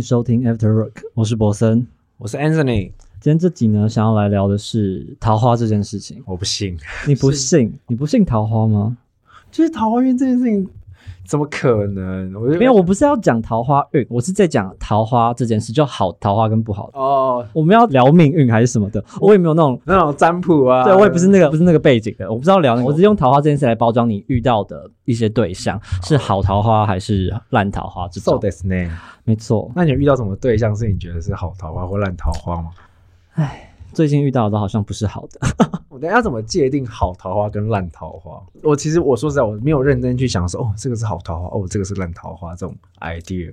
迎收听 After Work，我是博森。我是 Anthony，今天这集呢，想要来聊的是桃花这件事情。我不信，你不信？你不信桃花吗？就是桃花运这件事情，怎么可能？我没有，我不是要讲桃花运，我是在讲桃花这件事，就好桃花跟不好的。哦，我们要聊命运还是什么的？我也没有那种，那种占卜啊，对我也不是那个，不是那个背景的，我不知道聊那个。我是用桃花这件事来包装你遇到的一些对象，是好桃花还是烂桃花这 So 种。this name。没错，那你遇到什么对象是你觉得是好桃花或烂桃花吗？最近遇到的都好像不是好的。我等下要怎么界定好桃花跟烂桃花？我其实我说实在，我没有认真去想说，哦，这个是好桃花，哦，这个是烂桃花这种 idea。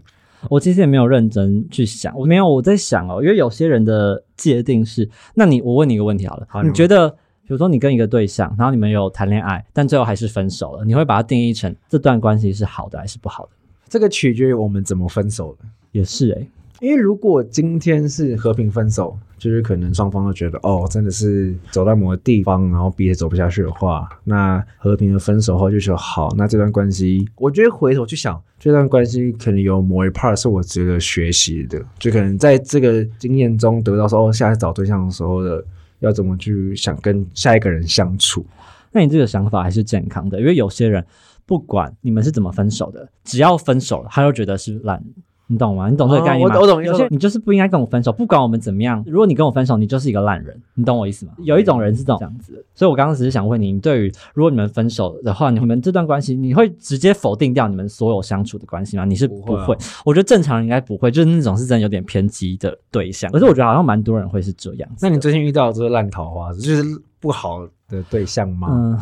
我其实也没有认真去想，我没有我在想哦，因为有些人的界定是，那你我问你一个问题好了，好你觉得，比如说你跟一个对象，然后你们有谈恋爱，但最后还是分手了，你会把它定义成这段关系是好的还是不好的？这个取决于我们怎么分手的。也是诶、因为如果今天是和平分手，就是可能双方都觉得哦，真的是走到某个地方，然后彼此走不下去的话，那和平的分手后就说好，那这段关系，我觉得回头去想，这段关系可能有某一 part 是我值得学习的，就可能在这个经验中得到说，哦，下次找对象的时候的要怎么去想跟下一个人相处。那你这个想法还是健康的，因为有些人不管你们是怎么分手的，只要分手了，他就觉得是烂。你懂吗？你懂这个概念吗？哦我我懂有些你就是不应该跟我分手，不管我们怎么样。如果你跟我分手，你就是一个烂人。你懂我意思吗？有一种人是这种这样子，所以我刚刚只是想问你，你对于如果你们分手的话，你们这段关系，你会直接否定掉你们所有相处的关系吗？你是不不会啊。我觉得正常人应该不会，就是那种是真的有点偏激的对象。可是我觉得好像蛮多人会是这样子。那你最近遇到的这个烂桃花，就是不好的对象吗？嗯，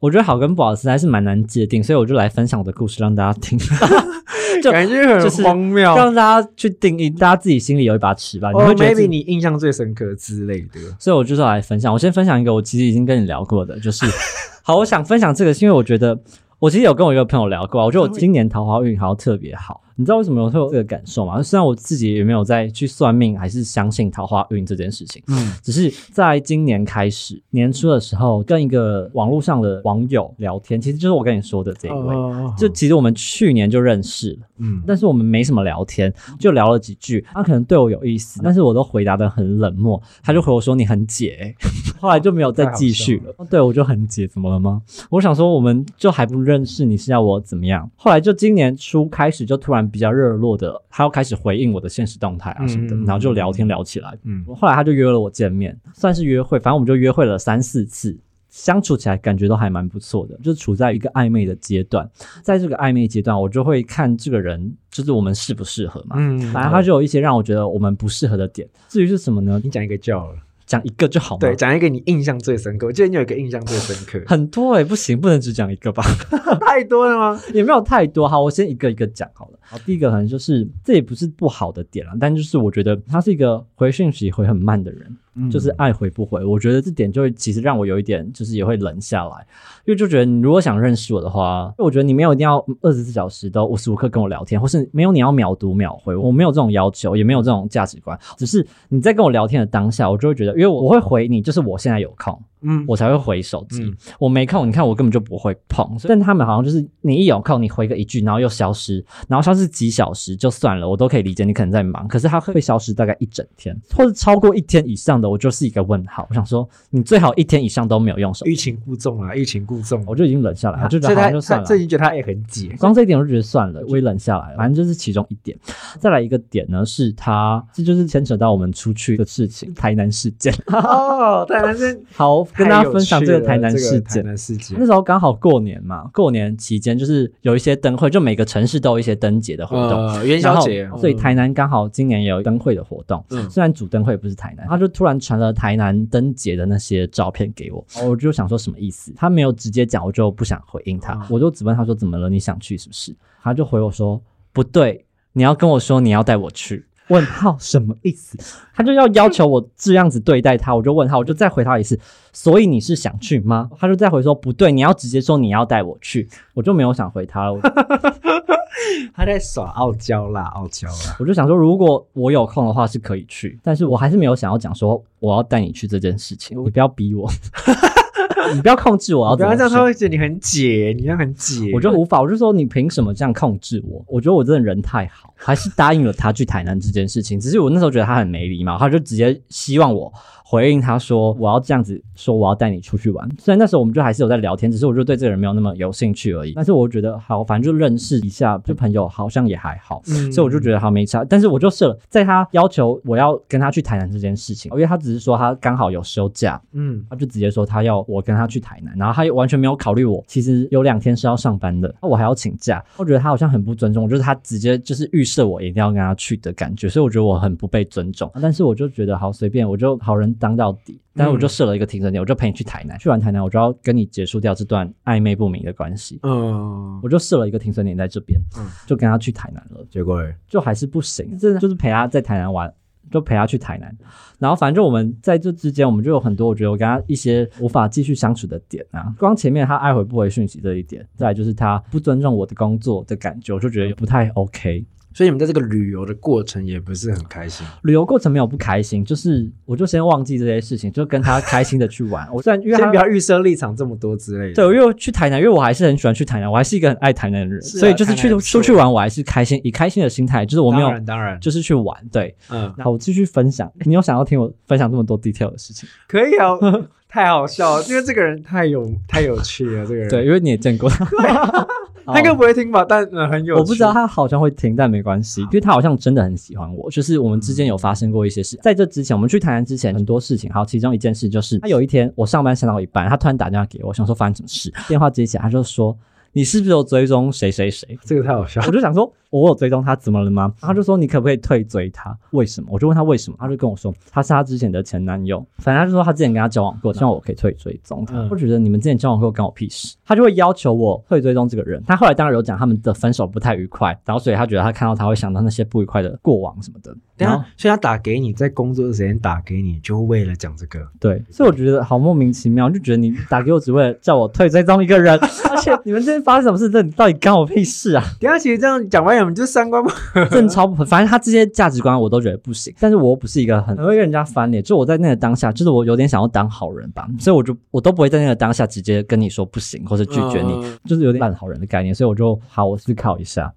我觉得好跟不好实在是蛮难界定，所以我就来分享我的故事让大家听，就感觉很就是荒谬。让大家去定义，大家自己心里有一把尺吧。你哦会觉得自，maybe 你印象最深刻之类的。所以我就是来分享。我先分享一个，我其实已经跟你聊过的，就是 好，我想分享这个，是因为我觉得我其实有跟我一个朋友聊过啊，我觉得我今年桃花运好像特别好。你知道为什么我会有这个感受吗？虽然我自己也没有再去算命，还是相信桃花运这件事情，嗯，只是在今年开始年初的时候，跟一个网络上的网友聊天，其实就是我跟你说的这一位。哦就其实我们去年就认识了，嗯，但是我们没什么聊天，就聊了几句。他可能对我有意思，但是我都回答的很冷漠。他就回我说你很解、欸后来就没有再继续了。对我就很解，怎么了吗？我想说我们就还不认识，你是要我怎么样？后来就今年初开始就突然比较热络的，他要开始回应我的现实动态啊什么的，嗯然后就聊天聊起来。嗯，后来他就约了我见面，算是约会，反正我们就约会了三四次，相处起来感觉都还蛮不错的，就是处在一个暧昧的阶段。在这个暧昧阶段，我就会看这个人，就是我们适不适合嘛。嗯反正他就有一些让我觉得我们不适合的点。至于是什么呢？你讲一个叫了。讲一个就好吗？对，，讲一个你印象最深刻。我记得你有一个印象最深刻，很多哎、不行，不能只讲一个吧？太多了吗？也没有太多。好，我先一个一个讲好了。好，第一个可能就是这也不是不好的点啦，但就是我觉得他是一个回讯息回很慢的人。嗯就是爱回不回，我觉得这点就会其实让我有一点就是也会冷下来，因为就觉得你如果想认识我的话，我觉得你没有一定要二十四小时都无时无刻跟我聊天，或是没有你要秒读秒回，我没有这种要求，也没有这种价值观，只是你在跟我聊天的当下，我就会觉得，因为我我会回你，就是我现在有空，嗯，我才会回手机，嗯我没空，你看我根本就不会碰。但他们好像就是你一有空，你回个一句，然后又消失，然后消失几小时就算了，我都可以理解你可能在忙。可是他会消失大概一整天，或者超过一天以上的，我就是一个问号。我想说，你最好一天以上都没有用手机，欲擒故纵啊，欲擒故纵。我就已经冷下来，我就觉得好像就算了他这。已经觉得他也很解。光这一点我就觉得算了，我也冷下来了。反正就是其中一点。再来一个点呢，是他这就是牵扯到我们出去的事情，台南事件。哦，台南是 好，跟大家分享这个台南事台件。南事件那。时候刚好过年嘛，过年期间就是有一些灯会，就每个城市都有一些灯节的活动。呃，元宵节所以台南刚好今年也有灯会的活动，嗯虽然主灯会不是台南，他就突然传了台南灯节的那些照片给我，我就想说什么意思？他没有直接讲，我就不想回应他，嗯我就只问他说怎么了？你想去是不是？他就回我说不对，你要跟我说你要带我去。问号什么意思？他就要要求我这样子对待他，我就问他，我就再回他一次。所以你是想去吗？他就再回说不对，你要直接说你要带我去，我就没有想回他了。他在耍傲娇啦，傲娇啦。我就想说，如果我有空的话是可以去，但是我还是没有想要讲说我要带你去这件事情，你不要逼我。你不要控制我，我不要这样，他。会觉得你很解，你这样很解。我就无法，我就说你凭什么这样控制我？我觉得我真的人太好，还是答应了他去台南这件事情。只是我那时候觉得他很没礼貌，他就直接希望我回应他说我要这样子说，我要带你出去玩。虽然那时候我们就还是有在聊天，只是我就对这个人没有那么有兴趣而已。但是我觉得好，反正就认识一下，就朋友好像也还好。嗯所以我就觉得好没差，但是我就设了，在他要求我要跟他去台南这件事情，因为他只是说他刚好有休假，嗯他就直接说他要我跟他去台南，然后他又完全没有考虑我，其实有两天是要上班的，那我还要请假，我觉得他好像很不尊重我，就是他直接就是预设我一定要跟他去的感觉，所以我觉得我很不被尊重。但是我就觉得好随便，我就好人当到底，但是我就设了一个停损点，我就陪你去台南，去完台南我就要跟你结束掉这段暧昧不明的关系，嗯，我就设了一个停损点在这边，嗯就跟他去台南了。结果就还是不行，真的就是陪他在台南玩，就陪他去台南。然后反正就我们在这之间，我们就有很多我觉得我跟他一些无法继续相处的点啊。光前面他爱回不回讯息这一点，再来就是他不尊重我的工作的感觉，我就觉得不太 OK。所以你们在这个旅游的过程也不是很开心。旅游过程没有不开心，就是我就先忘记这些事情，就跟他开心的去玩。我虽然因为他先不要预设立场这么多之类的。对，因为去台南，因为我还是很喜欢去台南，我还是一个很爱台南的人，啊所以就是去出去玩，我还是开心，以开心的心态，就是我没有当然当然，就是去玩，对。嗯，然后我继续分享，你有想要听我分享这么多 detail 的事情？可以啊，太好笑了，因为这个人太有太有趣了，这个人。对，，因为你也见过他。他应该不会听吧？但嗯很有趣。我不知道他好像会听，但没关系，因为他好像真的很喜欢我。就是我们之间有发生过一些事，在这之前，我们去台南之前很多事情。好，其中一件事就是，他有一天我上班上到一半，他突然打电话给我，想说发生什么事，电话接起来，他就说。你是不是有追踪谁谁谁？这个太好笑 我。就想说，我有追踪他，怎么了吗？他就说你可不可以退追他？为什么？我就问他为什么，他就跟我说他是他之前的前男友，反正他就说他之前跟他交往过，希望我可以退追踪他。嗯我觉得你们之前交往过关我屁事，他就会要求我退追踪这个人。他后来当然有讲他们的分手不太愉快，然后所以他觉得他看到他会想到那些不愉快的过往什么的。然后所以他打给你，在工作的时间打给你，就为了讲这个。对，所以我觉得好莫名其妙，就觉得你打给我只为了叫我退追踪一个人，而且你们之间发生什么事，这你到底干我屁事啊？等下，其实这样讲完，我们就三观不合。真的超不合，反正他这些价值观我都觉得不行。但是我又不是一个很很会跟人家翻脸，就我在那个当下，就是我有点想要当好人吧，所以我就我都不会在那个当下直接跟你说不行或者拒绝你，嗯就是有点烂好人的概念，所以我就好，我思考一下。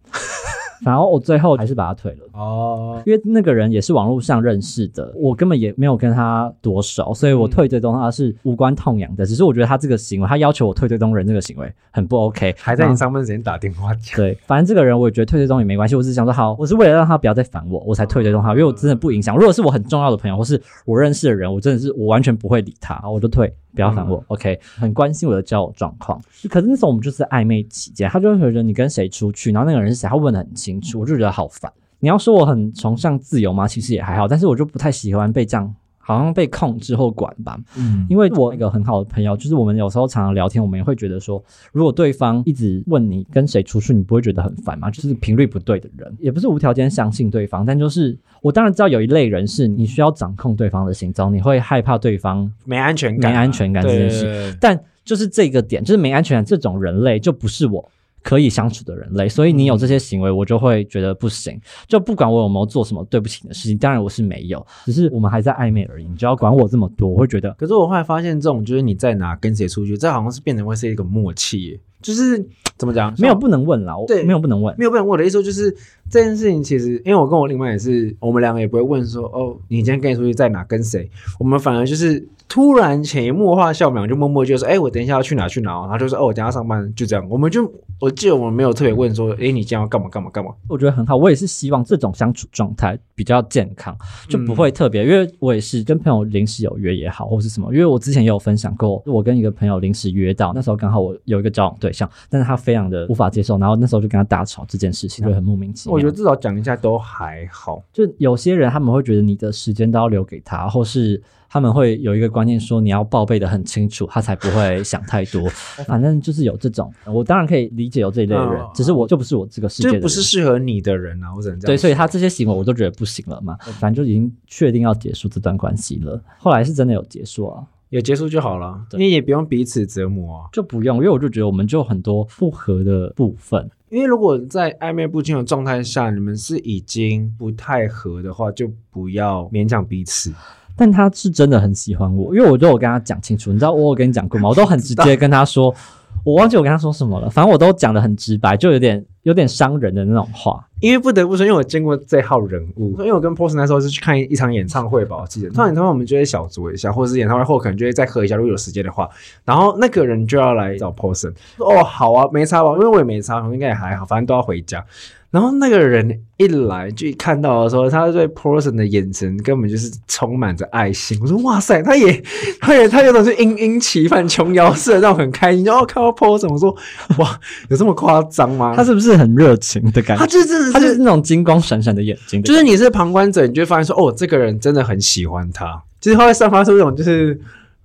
然后我最后还是把他退了。哦，因为那个人也是网络上认识的，我根本也没有跟他多熟，所以我退追踪他是无关痛痒的。只是我觉得他这个行为，他要求我退追踪人这个行为很不 OK，还在你上班时间打电话讲。对，反正这个人我也觉得退追踪也没关系，我只是想说好，我是为了让他不要再烦我，我才退追踪他，因为我真的不影响。如果是我很重要的朋友或是我认识的人，我真的是我完全不会理他，我就退，不要烦我。OK，很关心我的交友状况。可是那时候我们就是在暧昧期间，他就会觉得你跟谁出去，然后那个人是谁，他问的很清楚，我就觉得好烦。你要说我很崇尚自由吗？其实也还好，但是我就不太喜欢被这样。好像被控制或管吧，嗯，因为我一个很好的朋友，就是我们有时候常常聊天，我们也会觉得说，如果对方一直问你跟谁出去，你不会觉得很烦吗？就是频率不对的人，也不是无条件相信对方，但就是我当然知道有一类人是你需要掌控对方的行踪，你会害怕对方没安全感啊，没安全感这件事但就是这个点，就是没安全感这种人类，就不是我可以相处的人类。所以你有这些行为，我就会觉得不行。就不管我有没有做什么对不起你的事情，当然我是没有，只是我们还在暧昧而已。你就要管我这么多，我会觉得可是我后来发现，这种就是你在哪跟谁出去，这好像是变成会是一个默契耶，就是怎么讲？没有不能问啦，我对没有不能问。没有不能问我的意思说，就是这件事情其实，因为我跟我另外也是，我们两个也不会问说，哦，你今天跟你出去在哪跟谁，我们反而就是突然潜移默化，笑秒就默默就说，哎，我等一下要去哪去哪哦，然后就说，哦，我等一下上班，就这样，我们就我记得我们没有特别问说，哎，你今天要干嘛干嘛干嘛，我觉得很好，我也是希望这种相处状态比较健康，就不会特别，因为我也是跟朋友临时有约也好，或是什么，因为我之前也有分享过，我跟一个朋友临时约到，那时候刚好我有一个交往对象，但是他非常的无法接受，然后那时候就跟他大吵这件事情，就很莫名其妙。我觉得至少讲一下都还好。就有些人他们会觉得你的时间都要留给他，或是他们会有一个观念说你要报备的很清楚，他才不会想太多。反正就是有这种，我当然可以理解有这一类人，嗯只是我就不是我这个世界的人，就不是适合你的人啊，我只能这样对，所以他这些行为我都觉得不行了嘛，反正就已经确定要结束这段关系了。后来是真的有结束啊，有结束就好了，对你也不用彼此折磨啊。就不用，因为我就觉得我们就有很多复合的部分。因为如果在暧昧不清的状态下，你们是已经不太合的话，就不要勉强彼此。但他是真的很喜欢我，因为我都有跟他讲清楚，你知道我有跟你讲过吗？我都很直接跟他说，我忘记我跟他说什么了，反正我都讲的很直白，就有点有点伤人的那种话。因为不得不说，因为我见过这号人物，因为我跟 Post 那时候是去看一场演唱会吧，我记得。唱演唱会我们就会小酌一下，或者是演唱会后可能就会再喝一下，如果有时间的话。然后那个人就要来找 Post，哦，好啊，没差吧？因为我也没差，应该也还好，反正都要回家。然后那个人一来就一看到的时候，他对 Person 的眼神根本就是充满着爱心。我说哇塞，他也 他也他有种是殷殷期盼琼瑶式的那种很开心。然后看到 Person，我说哇，有这么夸张吗？他是不是很热情的感觉？他就是他就是那种金光闪闪的眼睛，就是你是旁观者，你就会发现说哦，这个人真的很喜欢他，就是他会散发出一种就是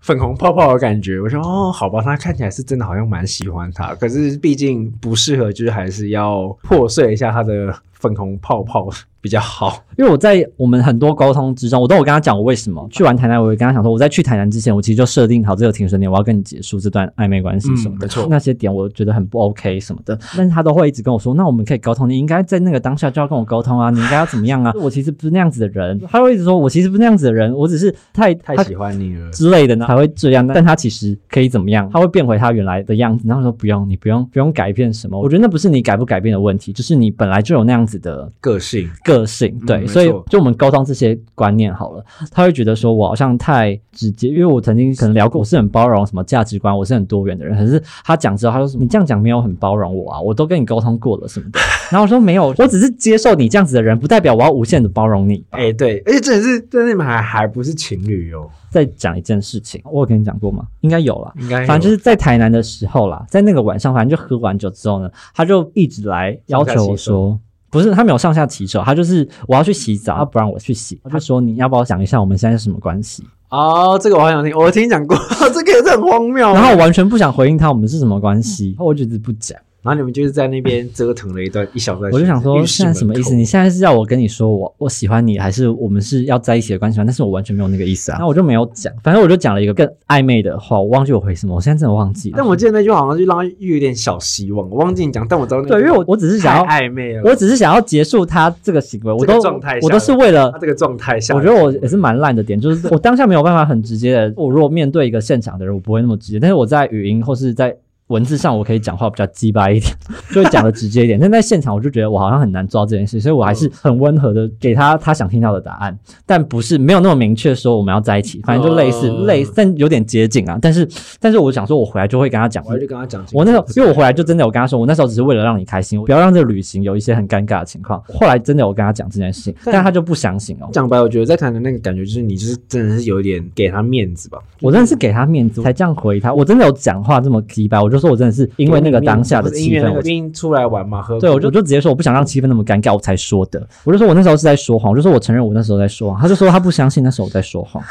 粉红泡泡的感觉。我说哦，好吧，他看起来是真的好像蛮喜欢他，可是毕竟不适合，就是还是要破碎一下他的粉红泡泡比较好。因为我在我们很多沟通之中，我都有跟他讲我为什么去完台南，我也跟他讲说，我在去台南之前，我其实就设定好这个停损点，我要跟你结束这段暧昧关系什么的。嗯没错那些点我觉得很不 OK 什么的，但是他都会一直跟我说，那我们可以沟通，你应该在那个当下就要跟我沟通啊，你应该要怎么样啊？我其实不是那样子的人，他会一直说我其实不是那样子的人，我只是太太喜欢你了，之类的呢，才会这样。但他其实可以怎么样？他会变回他原来的样子。然后说不用，你不用不用改变什么。我觉得那不是你改不改变的问题，就是你本来就有那样子的个性个性。对，嗯所以就我们沟通这些观念好了，他会觉得说我好像太直接，因为我曾经可能聊过，我是很包容什么价值观，我是很多元的人。可是他讲之后，他说你这样讲没有很包容我啊，我都跟你沟通过了什么的。然后我说没有，我只是接受你这样子的人，不代表我要无限的包容你。哎、对，而且这也是对那边还还不是情侣哦，再讲一件事情，我有跟你讲过吗？应该有啦。应该反正就是在台南的时候啦，在那个晚上，反正就喝完酒之后呢，他就一直来要求我说，不是他没有上下其手，他就是我要去洗澡，他不让我去洗，他就说你要不要讲一下我们现在是什么关系？哦，这个我好想听，我听你讲过，这个也是很荒谬。然后我完全不想回应他我们是什么关系，然后我就一直不讲，然后你们就是在那边折腾了一段一小段时间，我就想说现在什么意思？你现在是要我跟你说我我喜欢你，还是我们是要在一起的关系吗？但是我完全没有那个意思啊，那我就没有讲，反正我就讲了一个更暧昧的话，我忘记我回什么，我现在真的忘记了。但我记得那句话好像就让他有点小希望，我忘记你讲，但我知道那对，因为我我只是想要暧昧了，我只是想要结束他这个行为，我都状态我都是为了他。这个状态下，我觉得我也是蛮烂的点，就是我当下没有办法很直接的。我如果面对一个现场的人，我不会那么直接，但是我在语音或是在文字上，我可以讲话比较鸡巴一点，就会讲的直接一点。但在现场，我就觉得我好像很难做到这件事，所以我还是很温和的给他他想听到的答案，但不是没有那么明确说我们要在一起，反正就类似、哦类似，但有点接近啊。但是但是我想说，我回来就会跟他讲我，还就跟他讲，我那时候，因为我回来就真的我跟他说，我那时候只是为了让你开心，不要让这个旅行有一些很尴尬的情况。后来真的我跟他讲这件事情，但他就不相信哦。讲白，我觉得在谈的那个感觉就是你就是真的是有一点给他面子吧，我真的是给他面子才这样回他，我真的有讲话这么鸡巴，我就说我真的是因为那个当下的气氛，我因为那个毕竟出来玩嘛，喝对我就就直接说我不想让气氛那么尴尬，我才说的。我就说我那时候是在说谎，我就说我承认我那时候在说谎，他就说他不相信那时候我在说谎。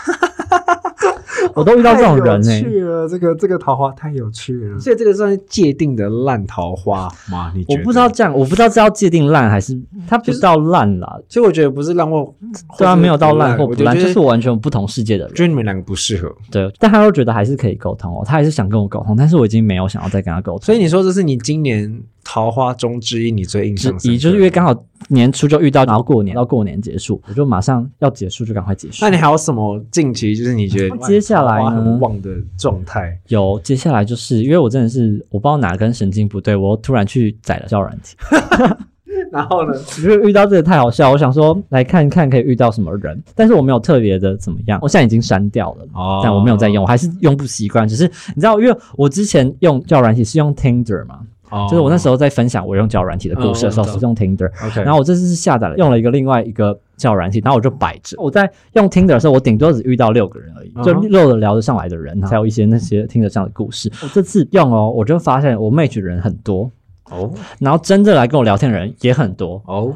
我都遇到这种人欸呢、太有趣了，这个这个桃花太有趣了，所以这个算是界定的烂桃花吗？你觉得我不知道，这样，我不知道这要界定烂还是他不到烂啦，其实我觉得不是烂或对啊，没有到烂或我不烂，觉得就是我完全不同世界的人。觉得你们两个不适合，对，但他又觉得还是可以沟通哦，他还是想跟我沟通，但是我已经没有想要再跟他沟通。所以你说这是你今年桃花中之一，你最印象深就是因为刚好年初就遇到，然后过年到过年结束，我就马上要结束，就赶快结束那。你还有什么近期就是你觉得接下来很旺的状态？有接下来就是因为我真的是我不知道哪根神经不对，我突然去载了交友软体，然后呢？我觉得遇到这个太好笑，我想说来看看可以遇到什么人，但是我没有特别的怎么样，我现在已经删掉了。哦但我没有在用，我还是用不习惯。只是你知道，因为我之前用交友软体是用 Tinder 嘛，哦就是我那时候在分享我用交友软体的故事的时候是用 Tinder，OK，然后我这次是下载了用了一个另外一个交友软体，然后我就摆着。我在用 Tinder 的时候，我顶多只遇到六个人而已，就六个聊得上来的人，才有一些那些听得上的故事。我这次用哦，我就发现我 match 的人很多，哦然后真正来跟我聊天的人也很多，哦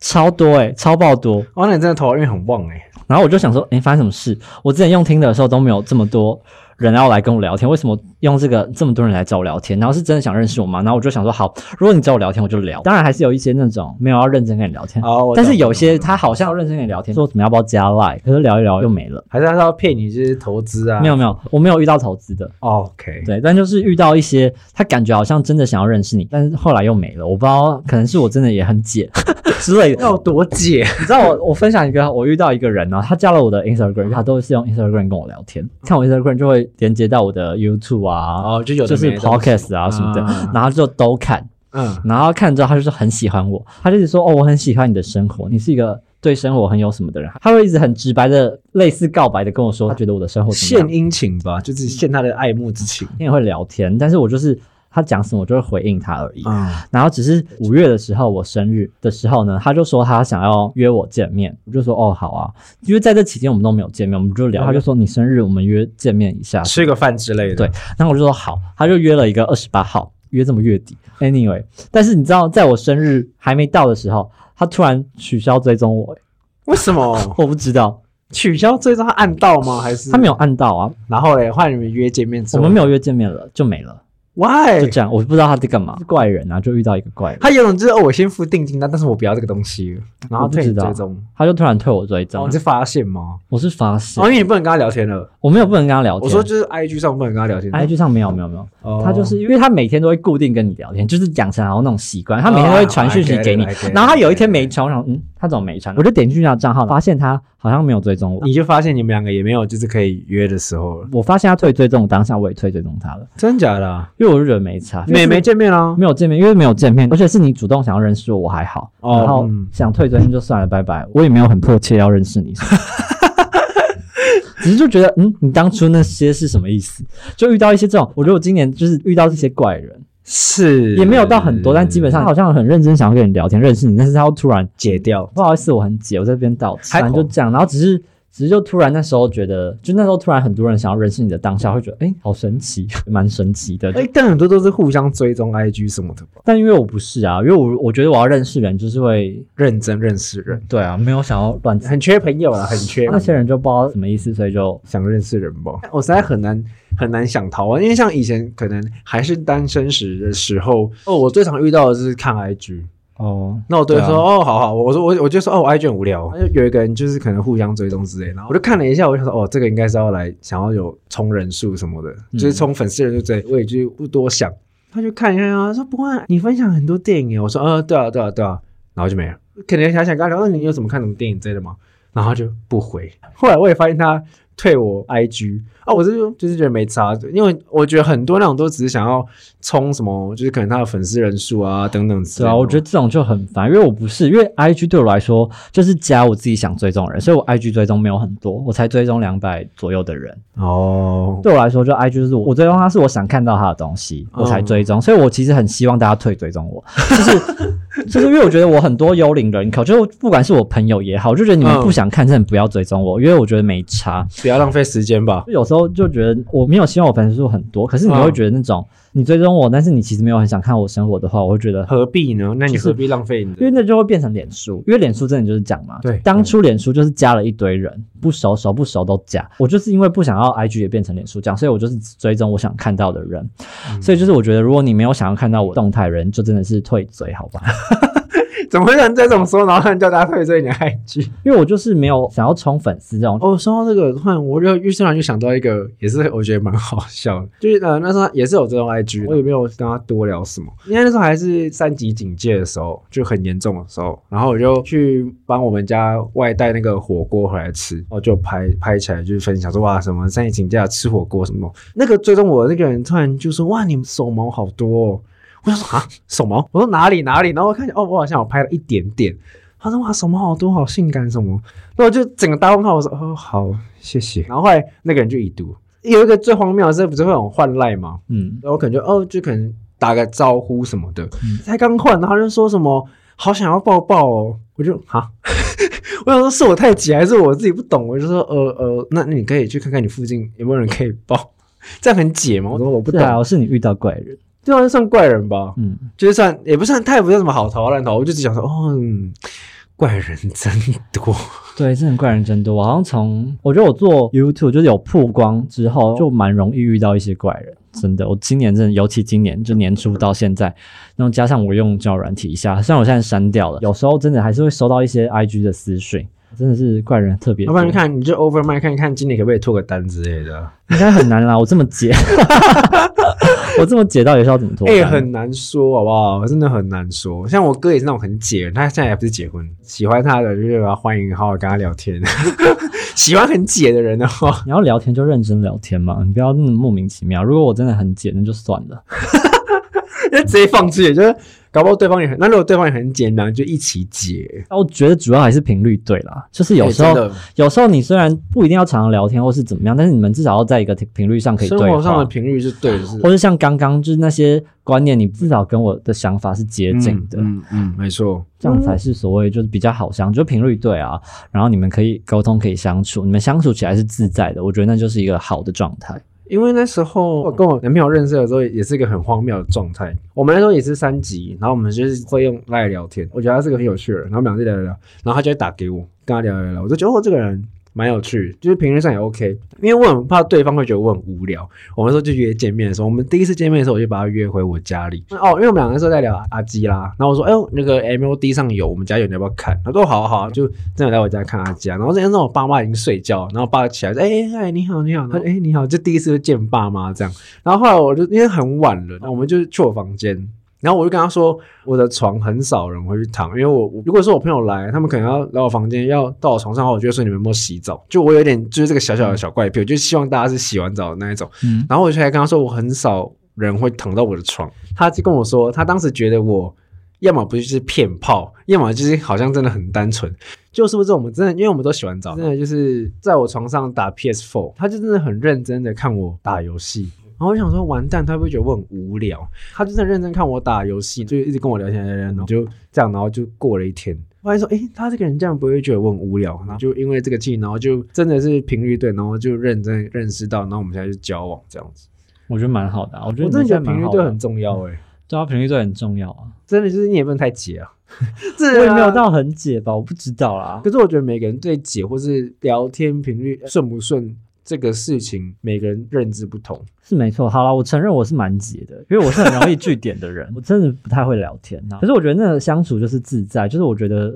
超多诶、超爆多。哦，那你真的桃花运很旺哎，然后我就想说，诶，发生什么事？我之前用听的时候都没有这么多人要来跟我聊天？为什么用这个这么多人来找我聊天？然后是真的想认识我吗？然后我就想说，好，如果你找我聊天，我就聊。当然还是有一些那种没有要认真跟你聊天，哦，但是有些他好像要认真跟你聊天，说怎么要不要加 line，可是聊一聊又没了。还是他是要骗你，就是投资啊？没有没有，我没有遇到投资的，，OK，对，但就是遇到一些他感觉好像真的想要认识你，但是后来又没了。我不知道，可能是我真的也很解 之类的。要多解你知道我我分享一个，我遇到一个人呢、他加了我的 Instagram，他都是用 Instagram 跟我聊天，看我 Instagram 就会连接到我的 YouTube 啊，哦，就有是 Podcast 啊什么的，啊然后就都看，嗯，然后看之后他就是很喜欢我，他就一直说哦我很喜欢你的生活，你是一个对生活很有什么的人，他会一直很直白的类似告白的跟我说他觉得我的生活献殷勤吧，就是献他的爱慕之情。也会聊天，但是我就是他讲什么我就会回应他而已。啊，然后只是五月的时候，我生日的时候呢，他就说他想要约我见面，我就说哦好啊，因为在这期间我们都没有见面，我们就聊，他就说你生日我们约见面一下，吃个饭之类的。对，然后我就说好，他就约了一个二十八号，约这么月底，anyway，但是你知道在我生日还没到的时候，他突然取消追踪我，为什么？我不知道，取消追踪他按到吗？还是？他没有？按到啊，然后嘞，换你们约见面之后，我们没有约见面了，就没了，，why？就这样，我不知道他在干嘛，怪人啊，就遇到一个怪人，他有种就是哦，我先付定金单，但是我不要这个东西了，然后退知道追踪。他就突然退我追哦，踪你，是发现吗？我是发现哦，因为你不能跟他聊天了。我没有不能跟他聊天，我说就是 IG 上不能跟他聊天。IG 上没有没有没有，哦他就是因为他每天都会固定跟你聊天，就是养成好像那种习惯，他每天都会传讯息给你然后他有一天没传，我想嗯，他怎么没传？我就点进去他的账号，发现他好像没有追踪我。你就发现你们两个也没有就是可以约的时候了，我发现他退追踪，当下我也退追踪他了，真假的啊？因为我就觉得没差，没没见面啊？没有见面，因为没有见面，而且是你主动想要认识我，我还好，哦然后嗯想退追踪就算了，拜拜，我也没有很迫切要认识你，只是就觉得嗯，你当初那些是什么意思？就遇到一些这种，我觉得我今年就是遇到这些怪人。是。也没有到很多，但基本上他好像很认真想要跟你聊天，认识你，但是他又突然解掉。不好意思，我很解，我在这边道歉，反正就这样，然后只是只是就突然那时候觉得，就那时候突然很多人想要认识你的当下，会觉得哎、诶好神奇，蛮神奇的。哎，但很多都是互相追踪 IG 什么的吧，但因为我不是啊，因为我我觉得我要认识人，就是会认真认识人，对啊，没有想要乱很缺朋友啦，很缺。那些人就不知道什么意思，所以就想认识人吧，我实在很难很难想逃啊，因为像以前可能还是单身时的时候，哦，我最常遇到的是看 IG，哦，那我都会说、啊哦，好好，我说我我就说哦，我 IG 很无聊，有一个人就是可能互相追踪之类，然后我就看了一下，我就想说哦，这个应该是要来想要有冲人数什么的，嗯就是冲粉丝人数之类，我也就不多想。他就看一下啊，说不过你分享很多电影，我说呃对啊对啊对啊，然后就没了。可能想想跟他聊，那你有什么看什么电影之类的吗？然后他就不回。后来我也发现他退我 IG 啊，我是就是觉得没差，因为我觉得很多那种都只是想要冲什么，就是可能他的粉丝人数啊等等之类的。对啊，我觉得这种就很烦，因为我不是，因为 IG 对我来说就是加我自己想追踪的人，所以我 IG 追踪没有很多，我才追踪两百左右的人。哦，对我来说，就 IG 就是我我追踪他是我想看到他的东西，我才追踪，所以我其实很希望大家退追踪我，就是就是因为我觉得我很多幽灵人口，就是不管是我朋友也好，我就觉得你们嗯不想看，真的不要追踪我，因为我觉得没差。不要浪费时间吧。有时候就觉得我没有希望我粉丝数很多，可是你会觉得那种、你追踪我，但是你其实没有很想看我生活的话，我会觉得何必呢？那你是何必浪费你因为？那就会变成脸书，因为脸书真的就是讲嘛。对当初脸书就是加了一堆人，不熟熟不熟都加。我就是因为不想要 IG 也变成脸书这样，所以我就是只追踪我想看到的人。嗯所以就是我觉得，如果你没有想要看到我动态的人，就真的是退追，好吧？怎么会有人这种说，然后叫大家退追你的 IG？因为我就是没有想要冲粉丝这种。哦，说到这个，突然我就突然就想到一个，也是我觉得蛮好笑的，就是呃那时候也是有这种 IG，我也没有跟他多聊什么，因为那时候还是三级警戒的时候，就很严重的时候，然后我就去帮我们家外带那个火锅回来吃，然后就拍拍起来，就是分享说哇什么三级警戒吃火锅什么，那个追踪我的那个人突然就说哇你们手毛好多、哦，我就说啊手毛，我说哪里？哪里，然后我看见哦我好像我拍了一点点。他说哇，手毛好多，好性感什么？然后我就整个大问号，我说哦好，谢谢。然后后来那个人就已读，有一个最荒谬的是，不是会有换赖吗？嗯，然后我可能就哦，就可能打个招呼什么的，嗯。才刚换，然后就说什么好想要抱抱哦，我就哈，我想说是我太急还是我自己不懂，我就说呃呃，那那你可以去看看你附近有没有人可以抱，这样很解吗？我说我不懂，是啊，是你遇到怪人。这样算怪人吧？嗯，就是算也不算，他也不算什么好头烂头，我就只想说，哦，嗯怪人真多。对，真的怪人真多。我好像从我觉得我做 YouTube 就是有曝光之后，就蛮容易遇到一些怪人。真的，我今年真的，尤其今年就年初到现在，然后加上我用交友软体一下，虽然我现在删掉了，有时候真的还是会收到一些 IG 的私讯，真的是怪人特别多。要不然看你就 over 麦看一看今年可不可以脱个单之类的。应该很难啦，我这么解，我这么解到底是要怎么脱哎、单？很难说，好不好？真的很难说。像我哥也是那种很解人，他现在也不是结婚，喜欢他的就是要欢迎，好好跟他聊天。喜欢很解的人的话，你要聊天就认真聊天嘛，你不要那么莫名其妙。如果我真的很解，那就算了。就直接放弃，就是搞不好对方也很。那如果对方也很解，那就一起解。我觉得主要还是频率对啦，就是有时候、有时候你虽然不一定要常常聊天或是怎么样，但是你们至少要在一个频率上可以对生活上的，频率是对的，是或是像刚刚就是那些观念，你至少跟我的想法是接近的，嗯嗯嗯，没错。这样才是所谓就是比较好相处，就频率对啊，然后你们可以沟通，可以相处，你们相处起来是自在的，我觉得那就是一个好的状态。因为那时候我跟我男朋友认识的时候，也是一个很荒谬的状态。我们那时候也是三级，然后我们就是会用赖聊天，我觉得他是个很有趣的人，然后我们俩就聊聊聊，然后他就会打给我，跟他聊聊聊，我就觉得哦，这个人蛮有趣，就是频率上也 OK。因为我很怕对方会觉得我很无聊，我们说就约见面的时候，我们第一次见面的时候，我就把他约回我家里。哦，因为我们两个那时候在聊阿基拉，然后我说，哎呦，那个 MOD 上有，我们家有，你要不要看？他说好啊好，就真的来我家看阿基拉。然后这天那我爸妈已经睡觉，然后爸起来说，哎哎哎，你好你好，他说哎你好，就第一次见爸妈这样。然后后来我就因为很晚了，那我们就去我房间。然后我就跟他说，我的床很少人会去躺，因为我我如果说我朋友来，他们可能要来我房间，要到我床上后，我就会说你们有没有洗澡？就我有点就是这个小小的小怪癖，我就希望大家是洗完澡的那一种。嗯，然后我就还跟他说，我很少人会躺到我的床。他就跟我说，他当时觉得我要么不就是骗炮，要么就是好像真的很单纯。就是不是我们真的，因为我们都洗完澡，真的就是在我床上打 PS Four 他就真的很认真的看我打游戏。然后我想说，完蛋，他会不会觉得我很无聊？他就真的认真看我打游戏，就一直跟我聊天，聊天，然后就这样，然后就过了一天。发现说，诶，他这个人这样不会觉得我很无聊，然后就因为这个气，然后就真的是频率对，然后就认真认识到，然后我们现在就交往这样子。我觉得蛮好的、啊，我真的觉得频率对很重要诶、对啊，频率对很重要啊。真的就是你也不能太解啊。这我也没有到很解吧，我不知道啦。可是我觉得每个人对解或是聊天频率顺不顺这个事情，每个人认知不同。是没错，好了，我承认我是蛮急的，因为我是很容易据点的人，我真的不太会聊天啊。可是我觉得那个相处就是自在，就是我觉得，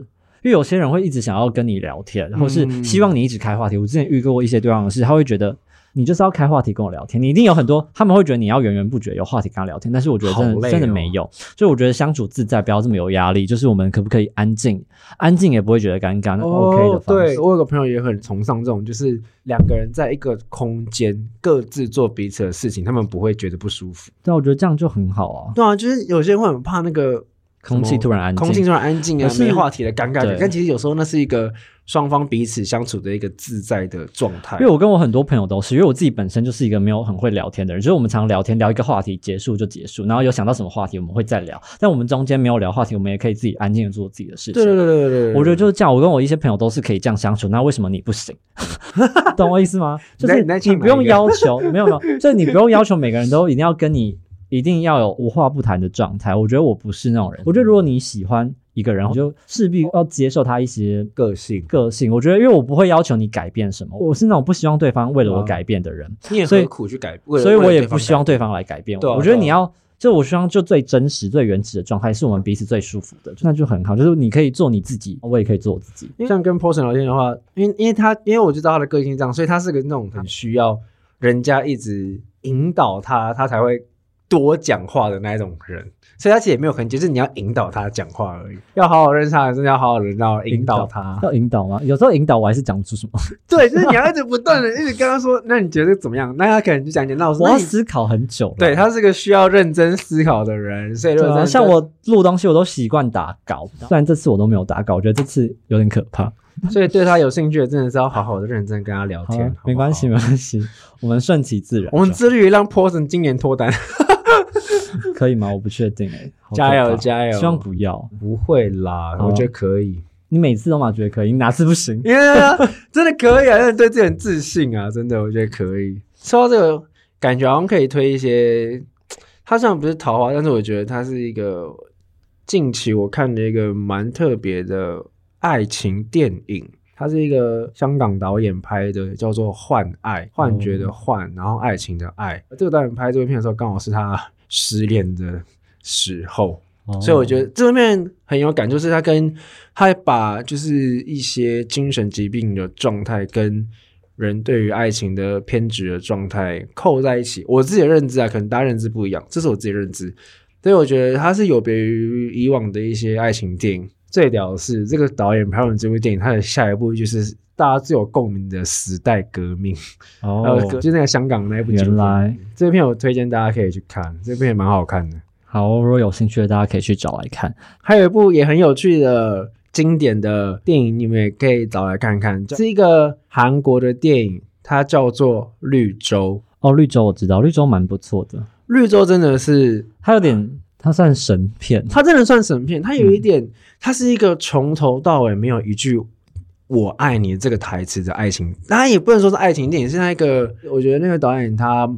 因为有些人会一直想要跟你聊天，或是嗯希望你一直开话题。我之前遇过一些对方的事，他会觉得你就是要开话题跟我聊天，你一定有很多，他们会觉得你要源源不绝有话题跟他聊天，但是我觉得真的、真的没有，所以我觉得相处自在，不要这么有压力，就是我们可不可以安静，安静也不会觉得尴尬，那 OK 的方式。我有个朋友也很崇尚这种，就是两个人在一个空间各自做彼此的事情，他们不会觉得不舒服。对啊，我觉得这样就很好啊，对啊，就是有些人会很怕那个空气突然安静，空气突然安静啊，没话题的尴尬感。但其实有时候那是一个双方彼此相处的一个自在的状态。因为我跟我很多朋友都是，因为我自己本身就是一个没有很会聊天的人，就是我们常聊天聊一个话题结束就结束，然后有想到什么话题我们会再聊，但我们中间没有聊话题，我们也可以自己安静的做自己的事情。对对对对对对，我觉得就是这样，我跟我一些朋友都是可以这样相处，那为什么你不行？懂我意思吗？就是你不用要求，没有没有，就是你不用要求每个人都一定要跟你一定要有无话不谈的状态。我觉得我不是那种人，我觉得如果你喜欢一个人，我就势必要接受他一些个性，个性。我觉得，因为我不会要求你改变什么，我是那种不希望对方为了我改变的人，你也所以苦去改？为所以我也不希望对方来改变我。我觉得你要。就我希望就最真实、最原始的状态，是我们彼此最舒服的，那就很好。就是你可以做你自己，我也可以做我自己。像跟 Person 聊天的话，因为因为他因为我就知道他的个性这样，所以他是个那种很需要人家一直引导他，他才会多讲话的那一种人。所以他其实也没有很急，就是你要引导他讲话而已。要好好认识他，真的要好好引导引导他。要引导吗？有时候引导我还是讲不出什么，对，就是你要一直不断的一直跟他说，那你觉得怎么样？那他可能就讲点，那我说我要思考很久。对他是个需要认真思考的人，所以像我录东西，我都习惯打稿，虽然这次我都没有打稿，我觉得这次有点可怕。所以对他有兴趣的，真的是要好好的认真跟他聊天。没关系，没关系，我们顺其自然。我们致力于让 Person 今年脱单。可以吗？我不确定哎、加油加油希望不要。不会啦，我觉得可以，你每次都嘛觉得可以，你哪次不行？因为啊真的可以啊，真的对自己很自信啊，真的我觉得可以。说到这个，感觉好像可以推一些，它虽然不是桃花，但是我觉得它是一个近期我看的一个蛮特别的爱情电影，它是一个香港导演拍的，叫做《幻爱》，幻觉的幻，然后爱情的爱。这个导演拍这部片的时候，刚好是他失恋的时候。所以我觉得这方面很有感，就是他跟他把就是一些精神疾病的状态跟人对于爱情的偏执的状态扣在一起。我自己的认知啊，可能大家认知不一样，这是我自己认知。所以我觉得它是有别于以往的一些爱情电影。最屌的是这个导演拍完这部电影，他的下一部就是大家最有共鸣的《时代革命》哦，就那个香港那部。原来这部片我推荐大家可以去看，这片也蛮好看的。好，如果有兴趣的，大家可以去找来看。还有一部也很有趣的经典的电影，你们也可以找来看看，是一个韩国的电影，它叫做《绿洲》。哦，《绿洲》我知道，《绿洲》蛮不错的，《绿洲》真的是它有点，它算神片，它真的算神片。它有一点，它是一个从头到尾没有一句“我爱你”这个台词的爱情，当然也不能说是爱情电影，是那个，我觉得那个导演他。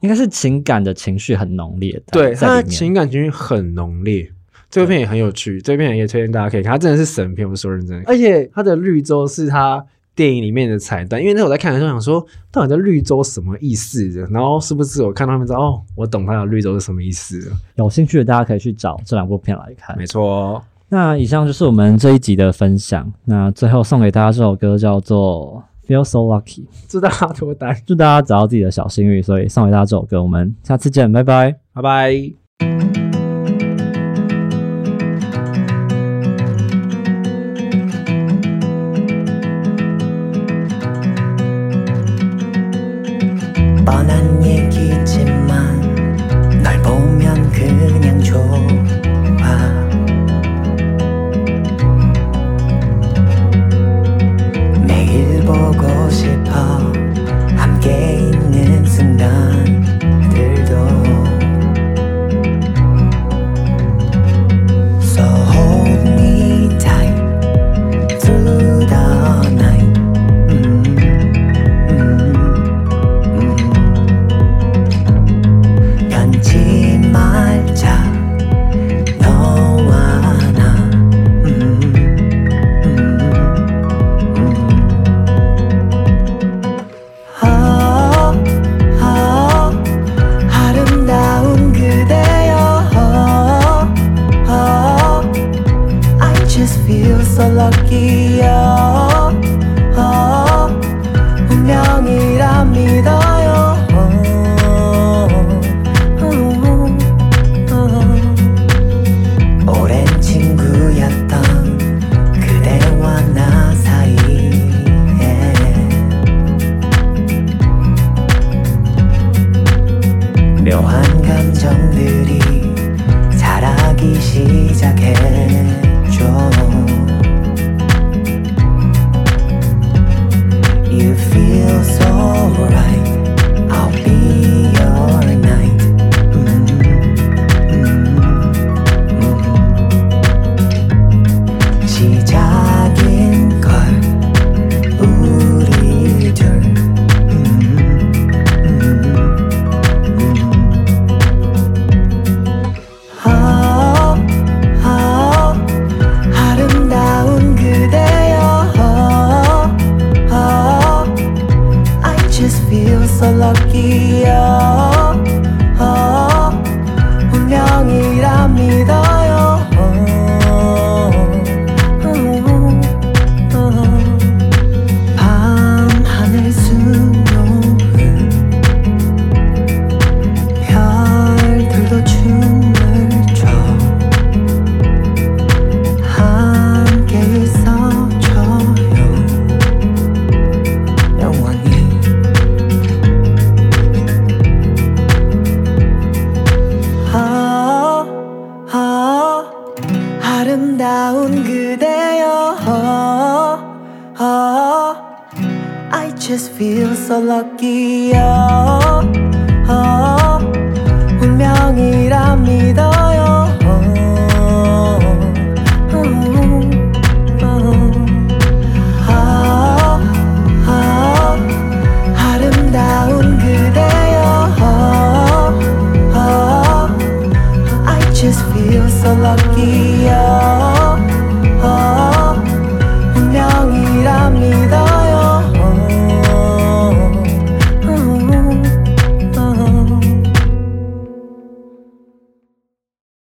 应该是情感的情绪很浓烈，对，他情感情绪很浓烈。这部片也很有趣，这部片也推荐大家可以看，它真的是神片，我说认真。而且它的绿洲是它电影里面的彩蛋，因为那我在看的时候想说，到底这绿洲什么意思？然后是不是我看到他们知道哦，我懂它的绿洲是什么意思？有兴趣的大家可以去找这两部片来看。没错，那以上就是我们这一集的分享。那最后送给大家这首歌叫做。Feel so lucky，祝大家脱单，祝大家找到自己的小幸运，所以送给大家这首歌。我们下次见，拜拜，拜拜。